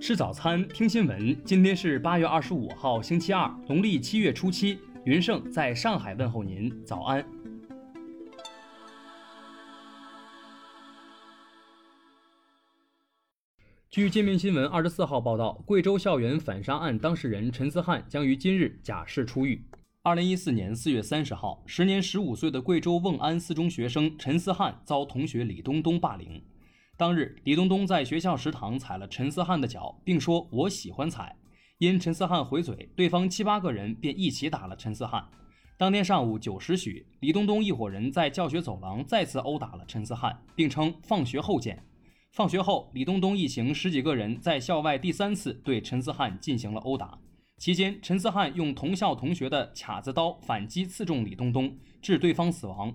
吃早餐，听新闻。今天是八月二十五号，星期二，农历七月初七。云盛在上海问候您，早安。据界面新闻二十四号报道，贵州校园反杀案当事人陈思翰将于今日假释出狱。二零一四年四月三十号，时年十五岁的贵州瓮安四中学生陈思翰遭同学李东东霸凌。当日，李东东在学校食堂踩了陈思翰的脚，并说：“我喜欢踩。”因陈思翰回嘴，对方七八个人便一起打了陈思翰。当天上午九时许，李东东一伙人在教学走廊再次殴打了陈思翰，并称“放学后见”。放学后，李东东一行十几个人在校外第三次对陈思翰进行了殴打。期间，陈思翰用同校同学的卡子刀反击刺中李东东，致对方死亡。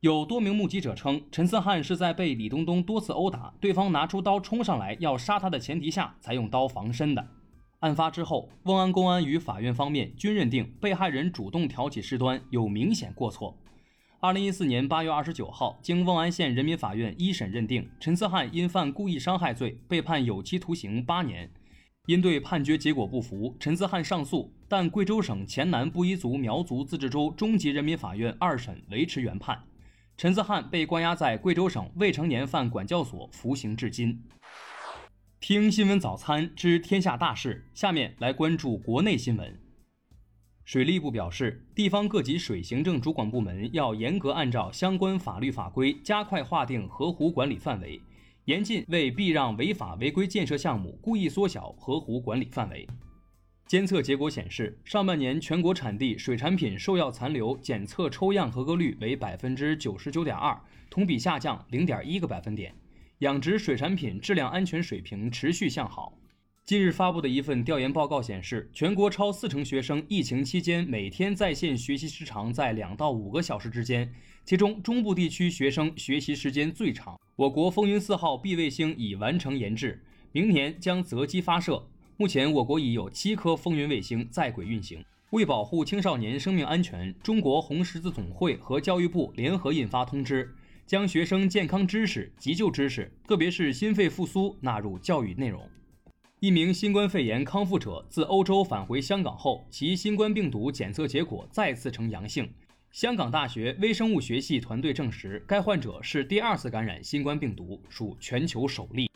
有多名目击者称，陈思翰是在被李东东多次殴打，对方拿出刀冲上来要杀他的前提下，才用刀防身的。案发之后，瓮安公安与法院方面均认定被害人主动挑起事端，有明显过错。二零一四年八月二十九号，经瓮安县人民法院一审认定，陈思翰因犯故意伤害罪，被判有期徒刑八年。因对判决结果不服，陈思翰上诉，但贵州省黔南布依族苗族自治州中级人民法院二审维持原判。陈思翰被关押在贵州省未成年犯管教所服刑至今。听新闻早餐知天下大事，下面来关注国内新闻。水利部表示，地方各级水行政主管部门要严格按照相关法律法规，加快划定河湖管理范围，严禁为避让违法违规建设项目，故意缩小河湖管理范围。监测结果显示，上半年全国产地水产品兽药残留检测抽样合格率为百分之九十九点二，同比下降零点一个百分点。养殖水产品质量安全水平持续向好。近日发布的一份调研报告显示，全国超四成学生疫情期间每天在线学习时长在两到五个小时之间，其中中部地区学生学习时间最长。我国风云四号 B 卫星已完成研制，明年将择机发射。目前，我国已有七颗风云卫星在轨运行。为保护青少年生命安全，中国红十字总会和教育部联合印发通知，将学生健康知识、急救知识，特别是心肺复苏纳入教育内容。一名新冠肺炎康复者自欧洲返回香港后，其新冠病毒检测结果再次呈阳性。香港大学微生物学系团队证实，该患者是第二次感染新冠病毒，属全球首例。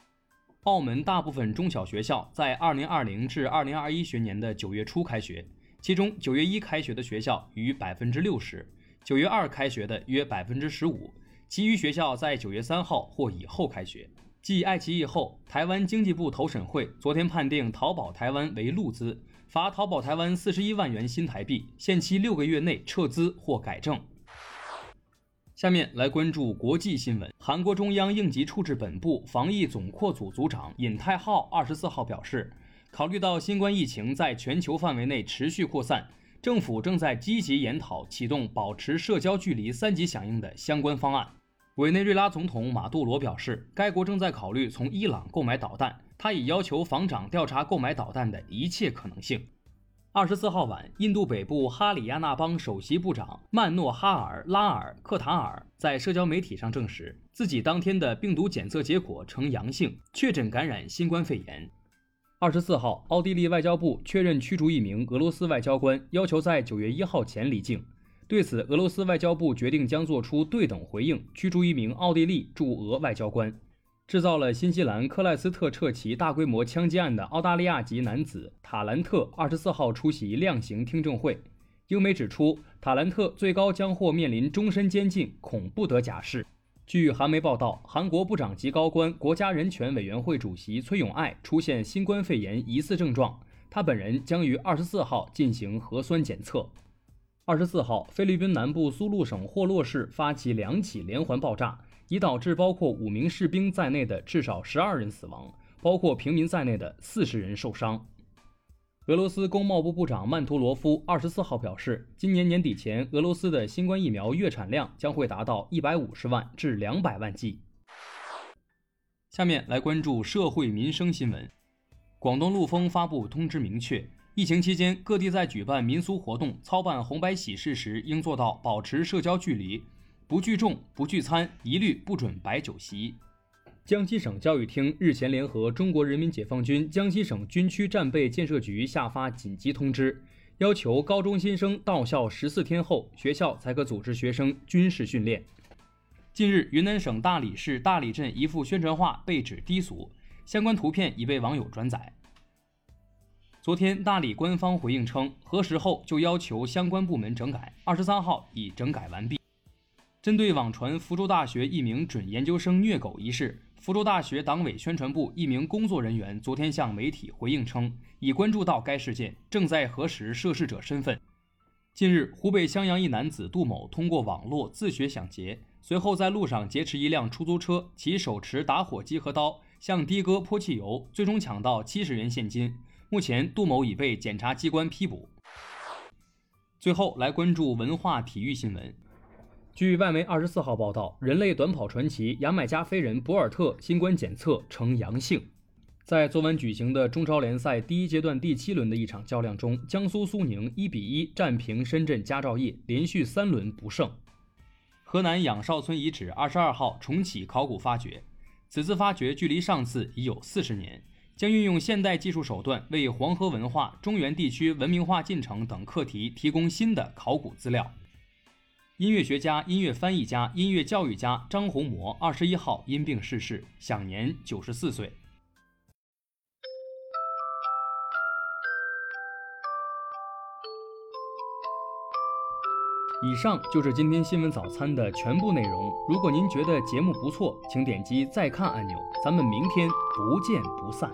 澳门大部分中小学校在二零二零至二零二一学年的九月初开学，其中九月一开学的学校逾百分之六十，九月二开学的约百分之十五，其余学校在九月三号或以后开学。继爱奇艺后，台湾经济部投审会昨天判定淘宝台湾为路资，罚淘宝台湾四十一万元新台币，限期六个月内撤资或改正。下面来关注国际新闻。韩国中央应急处置本部防疫总扩组组长尹泰浩二十四号表示，考虑到新冠疫情在全球范围内持续扩散，政府正在积极研讨启动保持社交距离三级响应的相关方案。委内瑞拉总统马杜罗表示，该国正在考虑从伊朗购买导弹，他已要求防长调查购买导弹的一切可能性。二十四号晚，印度北部哈里亚纳邦首席部长曼诺哈尔·拉尔·克塔尔在社交媒体上证实，自己当天的病毒检测结果呈阳性，确诊感染新冠肺炎。二十四号，奥地利外交部确认驱逐一名俄罗斯外交官，要求在九月一号前离境。对此，俄罗斯外交部决定将做出对等回应，驱逐一名奥地利驻俄外交官。制造了新西兰克莱斯特彻奇大规模枪击案的澳大利亚籍男子塔兰特，二十四号出席量刑听证会。英媒指出，塔兰特最高将或面临终身监禁，恐不得假释。据韩媒报道，韩国部长级高官、国家人权委员会主席崔永爱出现新冠肺炎疑似症状，他本人将于二十四号进行核酸检测。二十四号，菲律宾南部苏禄省霍洛市发起两起连环爆炸。已导致包括五名士兵在内的至少十二人死亡，包括平民在内的四十人受伤。俄罗斯工贸部部长曼图罗夫二十四号表示，今年年底前，俄罗斯的新冠疫苗月产量将会达到一百五十万至两百万剂。下面来关注社会民生新闻。广东陆丰发布通知，明确疫情期间各地在举办民俗活动、操办红白喜事时，应做到保持社交距离。不聚众、不聚餐，一律不准摆酒席。江西省教育厅日前联合中国人民解放军江西省军区战备建设局下发紧急通知，要求高中新生到校十四天后，学校才可组织学生军事训练。近日，云南省大理市大理镇一幅宣传画被指低俗，相关图片已被网友转载。昨天，大理官方回应称，核实后就要求相关部门整改，二十三号已整改完毕。针对网传福州大学一名准研究生虐狗一事，福州大学党委宣传部一名工作人员昨天向媒体回应称，已关注到该事件，正在核实涉事者身份。近日，湖北襄阳一男子杜某通过网络自学抢劫，随后在路上劫持一辆出租车，其手持打火机和刀，向的哥泼汽油，最终抢到七十元现金。目前，杜某已被检察机关批捕。最后来关注文化体育新闻。据外媒二十四号报道，人类短跑传奇牙买加飞人博尔特新冠检测呈阳性。在昨晚举行的中超联赛第一阶段第七轮的一场较量中，江苏苏宁一比一战平深圳佳兆业，连续三轮不胜。河南仰韶村遗址二十二号重启考古发掘，此次发掘距离上次已有四十年，将运用现代技术手段，为黄河文化、中原地区文明化进程等课题提供新的考古资料。音乐学家、音乐翻译家、音乐教育家张宏模二十一号因病逝世，享年九十四岁。以上就是今天新闻早餐的全部内容。如果您觉得节目不错，请点击再看按钮。咱们明天不见不散。